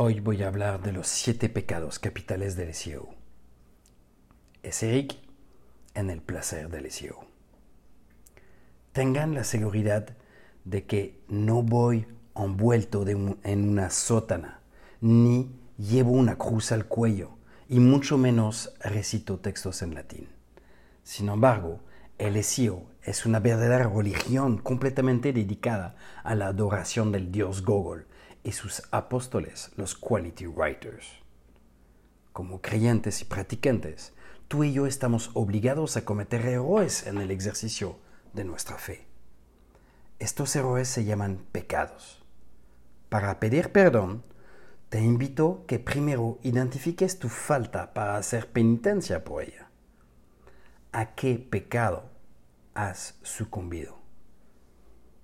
Hoy voy a hablar de los siete pecados capitales del SEO. Es Eric en el placer del SEO. Tengan la seguridad de que no voy envuelto en una sótana, ni llevo una cruz al cuello, y mucho menos recito textos en latín. Sin embargo, el SEO es una verdadera religión completamente dedicada a la adoración del dios Google y sus apóstoles, los quality writers. Como creyentes y practicantes, tú y yo estamos obligados a cometer errores en el ejercicio de nuestra fe. Estos errores se llaman pecados. Para pedir perdón, te invito que primero identifiques tu falta para hacer penitencia por ella. ¿A qué pecado has sucumbido?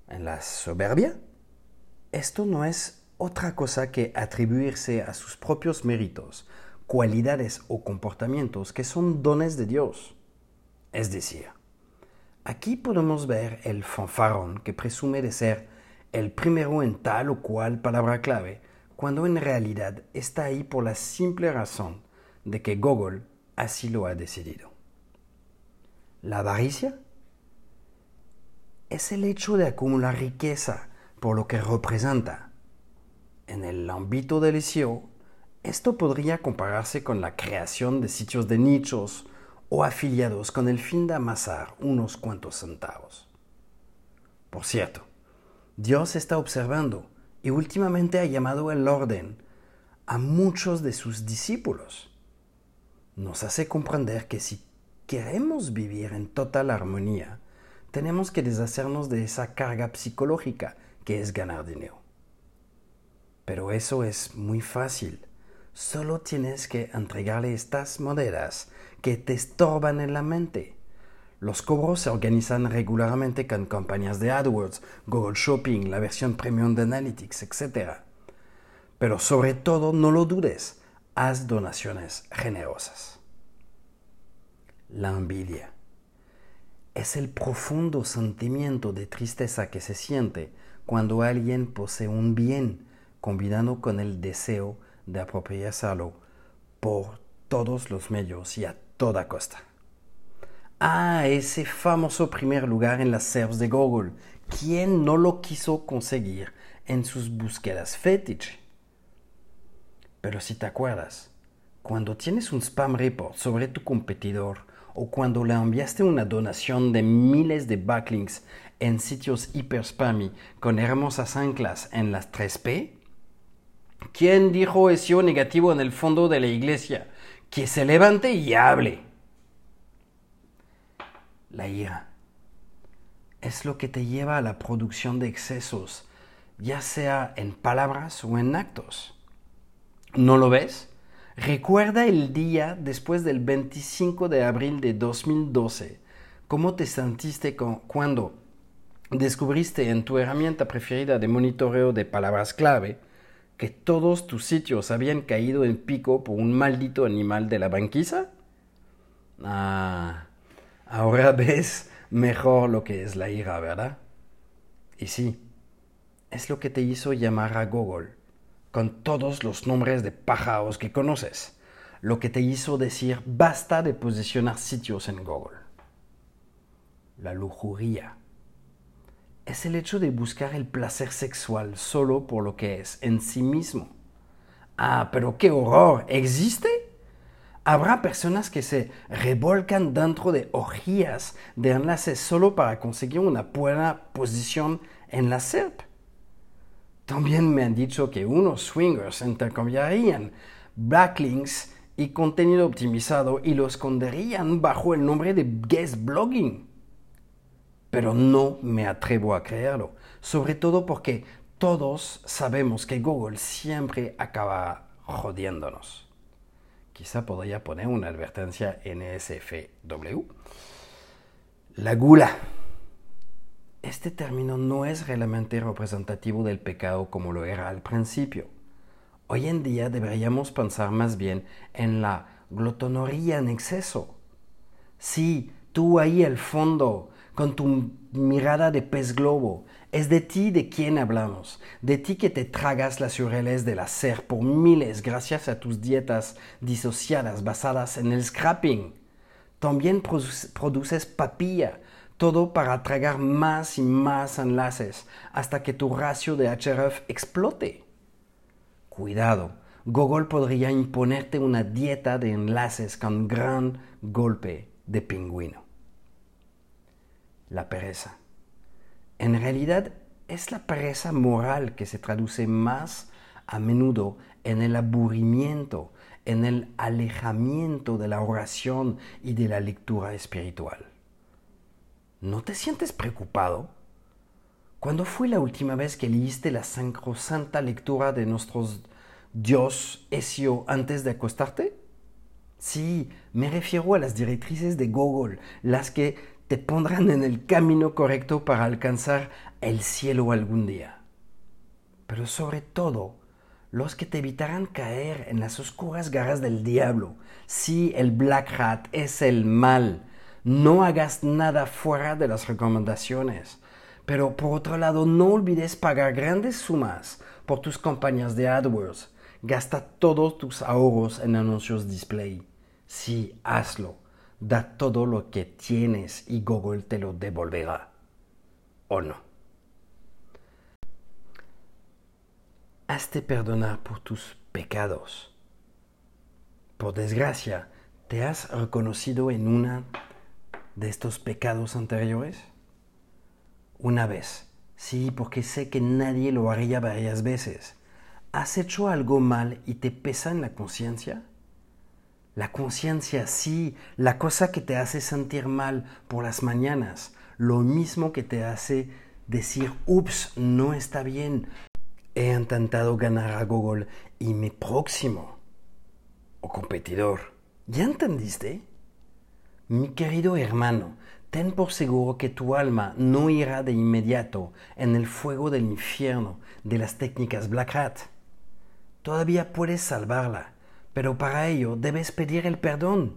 ¿En la soberbia? Esto no es otra cosa que atribuirse a sus propios méritos, cualidades o comportamientos que son dones de Dios. Es decir, aquí podemos ver el fanfarrón que presume de ser el primero en tal o cual palabra clave, cuando en realidad está ahí por la simple razón de que Google así lo ha decidido. La avaricia es el hecho de acumular riqueza por lo que representa, en el ámbito del SEO, esto podría compararse con la creación de sitios de nichos o afiliados con el fin de amasar unos cuantos centavos. Por cierto, Dios está observando y últimamente ha llamado el orden a muchos de sus discípulos. Nos hace comprender que si queremos vivir en total armonía, tenemos que deshacernos de esa carga psicológica que es ganar dinero. Pero eso es muy fácil. Solo tienes que entregarle estas monedas que te estorban en la mente. Los cobros se organizan regularmente con campañas de AdWords, Google Shopping, la versión premium de Analytics, etc. Pero sobre todo, no lo dudes, haz donaciones generosas. La envidia es el profundo sentimiento de tristeza que se siente cuando alguien posee un bien combinando con el deseo de apropiárselo por todos los medios y a toda costa. Ah, ese famoso primer lugar en las SERPs de Google. ¿Quién no lo quiso conseguir en sus búsquedas fetiche? Pero si te acuerdas, cuando tienes un spam report sobre tu competidor o cuando le enviaste una donación de miles de backlinks en sitios hiper spammy con hermosas anclas en las 3P, ¿Quién dijo eso negativo en el fondo de la iglesia? Que se levante y hable. La ira es lo que te lleva a la producción de excesos, ya sea en palabras o en actos. ¿No lo ves? Recuerda el día después del 25 de abril de 2012. ¿Cómo te sentiste cuando descubriste en tu herramienta preferida de monitoreo de palabras clave que todos tus sitios habían caído en pico por un maldito animal de la banquisa? Ah, ahora ves mejor lo que es la ira, ¿verdad? Y sí, es lo que te hizo llamar a Google, con todos los nombres de pájaros que conoces, lo que te hizo decir basta de posicionar sitios en Google. La lujuria es el hecho de buscar el placer sexual solo por lo que es en sí mismo. Ah, pero qué horror, ¿existe? Habrá personas que se revolcan dentro de orgías de enlaces solo para conseguir una buena posición en la SERP. También me han dicho que unos swingers intercambiarían backlinks y contenido optimizado y lo esconderían bajo el nombre de guest blogging pero no me atrevo a creerlo, sobre todo porque todos sabemos que Google siempre acaba jodiéndonos. Quizá podría poner una advertencia NSFW. La gula. Este término no es realmente representativo del pecado como lo era al principio. Hoy en día deberíamos pensar más bien en la glotonería en exceso. Sí, tú ahí al fondo con tu mirada de pez globo. Es de ti de quien hablamos, de ti que te tragas las URLs del hacer por miles gracias a tus dietas disociadas basadas en el scrapping. También produces papilla, todo para tragar más y más enlaces hasta que tu ratio de href explote. Cuidado, Google podría imponerte una dieta de enlaces con gran golpe de pingüino. La pereza. En realidad es la pereza moral que se traduce más a menudo en el aburrimiento, en el alejamiento de la oración y de la lectura espiritual. ¿No te sientes preocupado? ¿Cuándo fue la última vez que leíste la sacrosanta lectura de nuestros Dios Esio antes de acostarte? Sí, me refiero a las directrices de Google, las que te pondrán en el camino correcto para alcanzar el cielo algún día. Pero sobre todo, los que te evitarán caer en las oscuras garras del diablo. Sí, el Black Hat es el mal. No hagas nada fuera de las recomendaciones. Pero por otro lado, no olvides pagar grandes sumas por tus campañas de AdWords. Gasta todos tus ahorros en anuncios display. Sí, hazlo da todo lo que tienes y Google te lo devolverá. ¿O no? Hazte perdonar por tus pecados. Por desgracia, ¿te has reconocido en una de estos pecados anteriores? Una vez, sí, porque sé que nadie lo haría varias veces. ¿Has hecho algo mal y te pesa en la conciencia? La conciencia, sí, la cosa que te hace sentir mal por las mañanas, lo mismo que te hace decir, ups, no está bien, he intentado ganar a Google y mi próximo o competidor. ¿Ya entendiste? Mi querido hermano, ten por seguro que tu alma no irá de inmediato en el fuego del infierno de las técnicas Black Hat. Todavía puedes salvarla pero para ello debes pedir el perdón.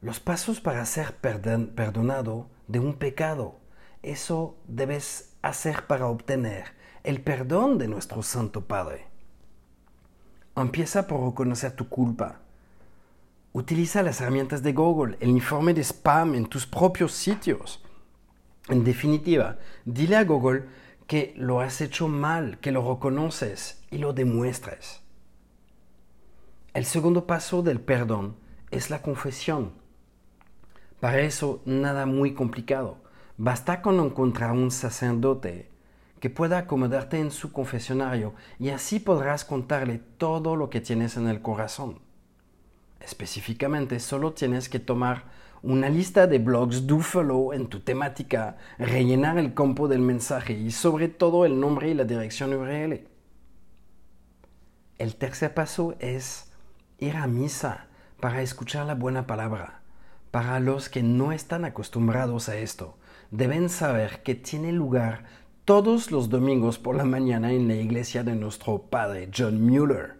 Los pasos para ser perdonado de un pecado, eso debes hacer para obtener el perdón de nuestro Santo Padre. Empieza por reconocer tu culpa. Utiliza las herramientas de Google, el informe de spam en tus propios sitios. En definitiva, dile a Google que lo has hecho mal, que lo reconoces y lo demuestres. El segundo paso del perdón es la confesión. Para eso nada muy complicado. Basta con encontrar un sacerdote que pueda acomodarte en su confesionario y así podrás contarle todo lo que tienes en el corazón. Específicamente, solo tienes que tomar una lista de blogs follow en tu temática, rellenar el campo del mensaje y sobre todo el nombre y la dirección URL. El tercer paso es ir a misa para escuchar la buena palabra. Para los que no están acostumbrados a esto, deben saber que tiene lugar todos los domingos por la mañana en la iglesia de nuestro padre John Mueller.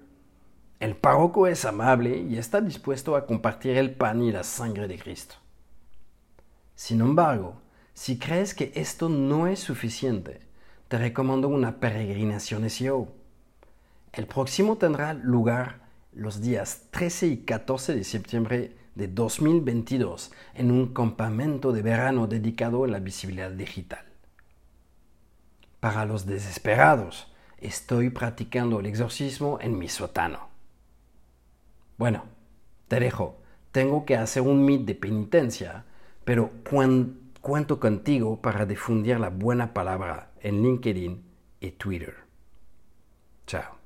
El párroco es amable y está dispuesto a compartir el pan y la sangre de Cristo. Sin embargo, si crees que esto no es suficiente, te recomiendo una peregrinación SEO. El próximo tendrá lugar los días 13 y 14 de septiembre de 2022 en un campamento de verano dedicado a la visibilidad digital. Para los desesperados, estoy practicando el exorcismo en mi sótano. Bueno, te dejo, tengo que hacer un meet de penitencia, pero cuento contigo para difundir la buena palabra en LinkedIn y Twitter. Chao.